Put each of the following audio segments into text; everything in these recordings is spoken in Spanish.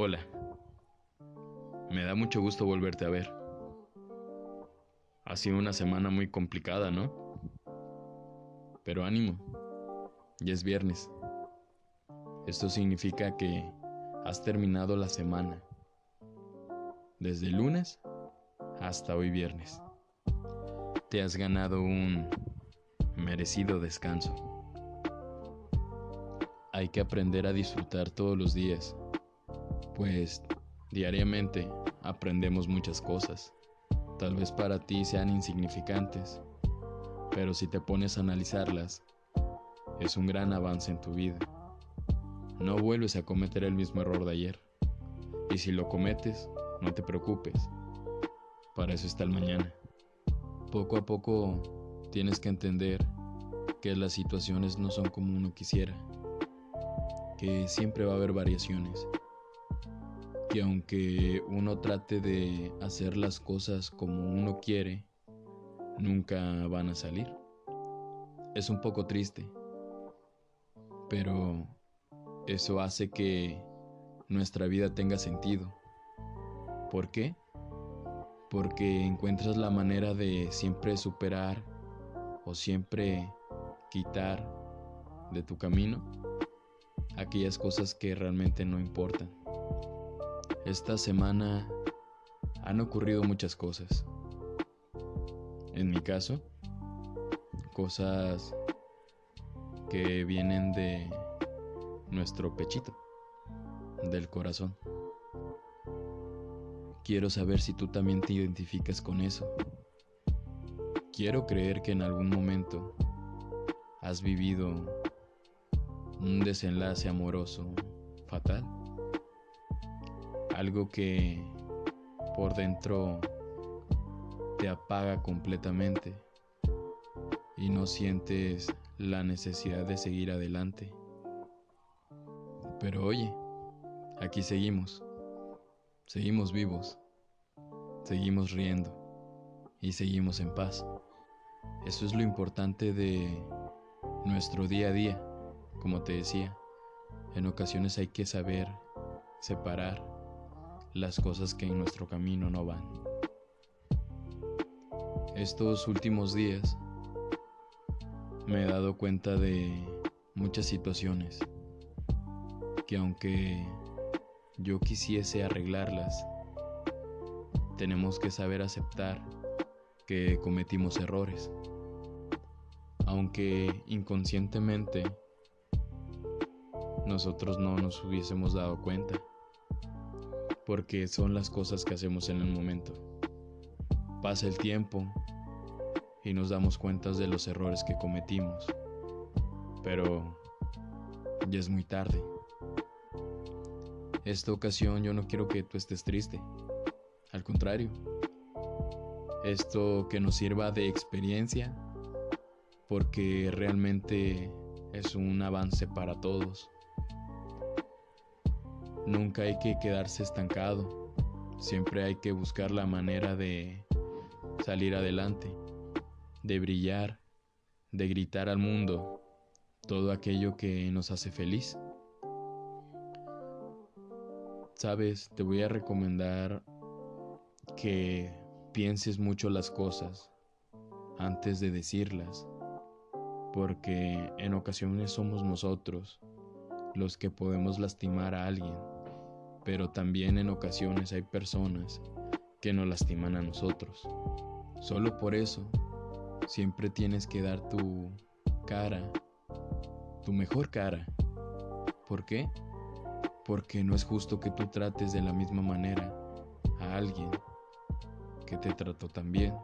Hola. Me da mucho gusto volverte a ver. Ha sido una semana muy complicada, ¿no? Pero ánimo. Ya es viernes. Esto significa que has terminado la semana. Desde lunes hasta hoy viernes. Te has ganado un merecido descanso. Hay que aprender a disfrutar todos los días, pues diariamente aprendemos muchas cosas. Tal vez para ti sean insignificantes, pero si te pones a analizarlas, es un gran avance en tu vida. No vuelves a cometer el mismo error de ayer. Y si lo cometes, no te preocupes. Para eso está el mañana. Poco a poco tienes que entender que las situaciones no son como uno quisiera que siempre va a haber variaciones, que aunque uno trate de hacer las cosas como uno quiere, nunca van a salir. Es un poco triste, pero eso hace que nuestra vida tenga sentido. ¿Por qué? Porque encuentras la manera de siempre superar o siempre quitar de tu camino aquellas cosas que realmente no importan. Esta semana han ocurrido muchas cosas. En mi caso, cosas que vienen de nuestro pechito, del corazón. Quiero saber si tú también te identificas con eso. Quiero creer que en algún momento has vivido un desenlace amoroso fatal. Algo que por dentro te apaga completamente y no sientes la necesidad de seguir adelante. Pero oye, aquí seguimos, seguimos vivos, seguimos riendo y seguimos en paz. Eso es lo importante de nuestro día a día como te decía, en ocasiones hay que saber separar las cosas que en nuestro camino no van. Estos últimos días me he dado cuenta de muchas situaciones que aunque yo quisiese arreglarlas, tenemos que saber aceptar que cometimos errores. Aunque inconscientemente nosotros no nos hubiésemos dado cuenta, porque son las cosas que hacemos en el momento. Pasa el tiempo y nos damos cuenta de los errores que cometimos, pero ya es muy tarde. Esta ocasión yo no quiero que tú estés triste, al contrario, esto que nos sirva de experiencia, porque realmente es un avance para todos. Nunca hay que quedarse estancado, siempre hay que buscar la manera de salir adelante, de brillar, de gritar al mundo todo aquello que nos hace feliz. Sabes, te voy a recomendar que pienses mucho las cosas antes de decirlas, porque en ocasiones somos nosotros los que podemos lastimar a alguien pero también en ocasiones hay personas que nos lastiman a nosotros. Solo por eso, siempre tienes que dar tu cara, tu mejor cara. ¿Por qué? Porque no es justo que tú trates de la misma manera a alguien que te trató tan bien.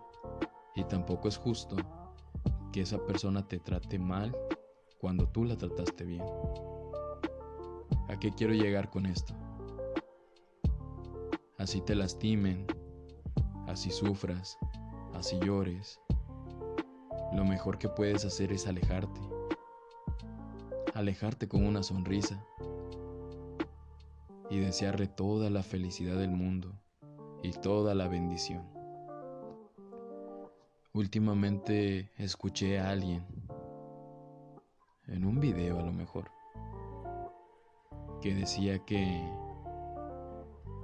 Y tampoco es justo que esa persona te trate mal cuando tú la trataste bien. ¿A qué quiero llegar con esto? Así te lastimen, así sufras, así llores. Lo mejor que puedes hacer es alejarte. Alejarte con una sonrisa y desearle toda la felicidad del mundo y toda la bendición. Últimamente escuché a alguien, en un video a lo mejor, que decía que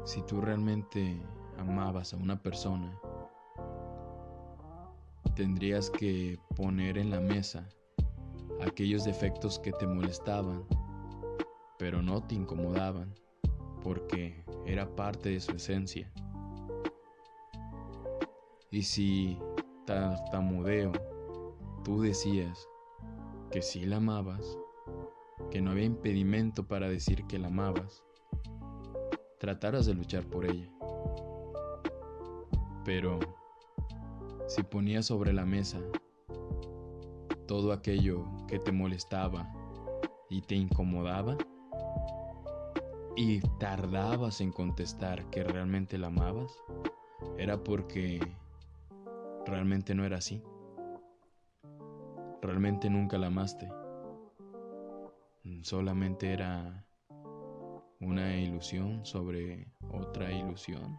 si tú realmente amabas a una persona, tendrías que poner en la mesa aquellos defectos que te molestaban, pero no te incomodaban, porque era parte de su esencia. Y si tartamudeo, tú decías que sí la amabas, que no había impedimento para decir que la amabas, trataras de luchar por ella. Pero si ponías sobre la mesa todo aquello que te molestaba y te incomodaba, y tardabas en contestar que realmente la amabas, era porque realmente no era así. Realmente nunca la amaste. Solamente era una ilusión sobre otra ilusión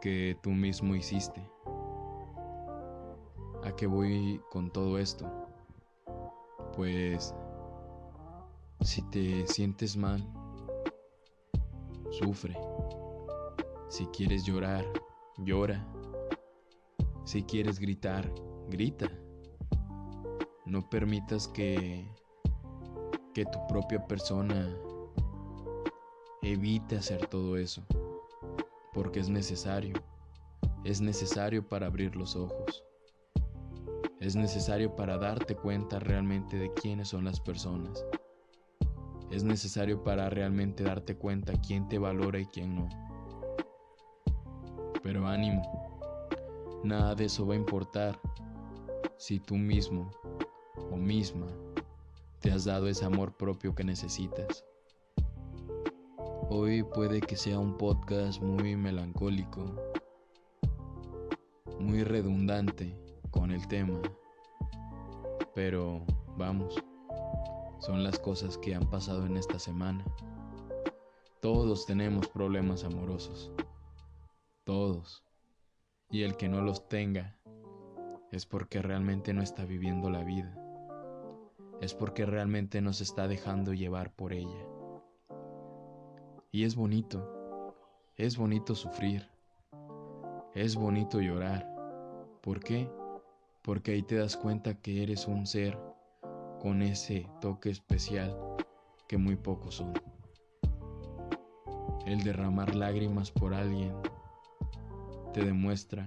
que tú mismo hiciste. ¿A qué voy con todo esto? Pues si te sientes mal, sufre. Si quieres llorar, llora. Si quieres gritar, grita. No permitas que que tu propia persona evite hacer todo eso, porque es necesario. Es necesario para abrir los ojos. Es necesario para darte cuenta realmente de quiénes son las personas. Es necesario para realmente darte cuenta quién te valora y quién no. Pero ánimo, nada de eso va a importar si tú mismo o misma te has dado ese amor propio que necesitas. Hoy puede que sea un podcast muy melancólico, muy redundante con el tema. Pero vamos, son las cosas que han pasado en esta semana. Todos tenemos problemas amorosos. Todos. Y el que no los tenga es porque realmente no está viviendo la vida. Es porque realmente no se está dejando llevar por ella. Y es bonito. Es bonito sufrir. Es bonito llorar. ¿Por qué? porque ahí te das cuenta que eres un ser con ese toque especial que muy pocos son. El derramar lágrimas por alguien te demuestra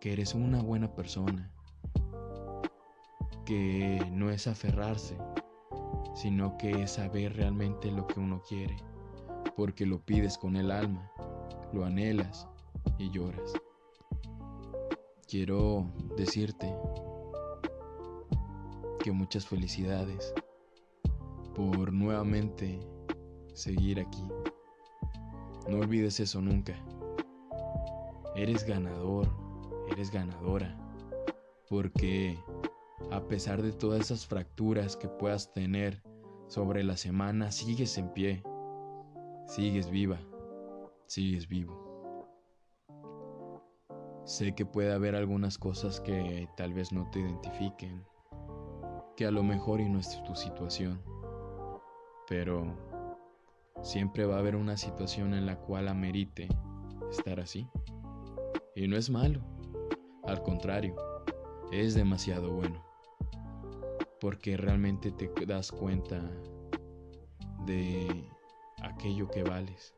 que eres una buena persona, que no es aferrarse, sino que es saber realmente lo que uno quiere, porque lo pides con el alma, lo anhelas y lloras quiero decirte que muchas felicidades por nuevamente seguir aquí. No olvides eso nunca. Eres ganador, eres ganadora, porque a pesar de todas esas fracturas que puedas tener sobre la semana, sigues en pie, sigues viva, sigues vivo. Sé que puede haber algunas cosas que tal vez no te identifiquen, que a lo mejor y no es tu situación, pero siempre va a haber una situación en la cual amerite estar así. Y no es malo, al contrario, es demasiado bueno, porque realmente te das cuenta de aquello que vales.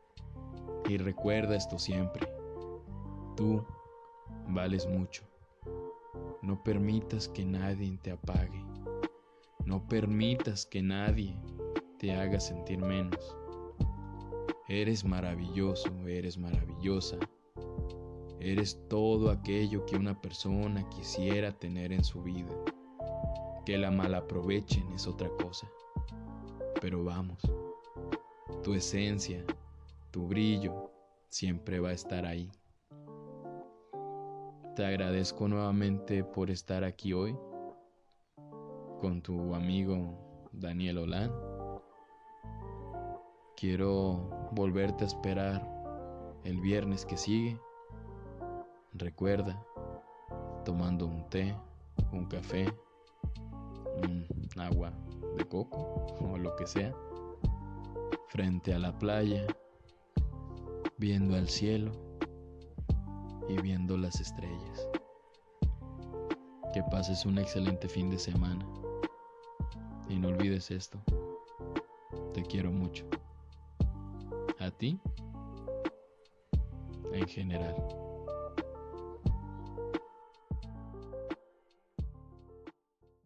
Y recuerda esto siempre, tú vales mucho. No permitas que nadie te apague. No permitas que nadie te haga sentir menos. Eres maravilloso, eres maravillosa. Eres todo aquello que una persona quisiera tener en su vida. Que la malaprovechen es otra cosa. Pero vamos, tu esencia, tu brillo, siempre va a estar ahí. Te agradezco nuevamente por estar aquí hoy con tu amigo Daniel Olan. Quiero volverte a esperar el viernes que sigue. Recuerda, tomando un té, un café, un agua de coco o lo que sea, frente a la playa, viendo al cielo y viendo las estrellas. Que pases un excelente fin de semana. Y no olvides esto. Te quiero mucho. A ti en general.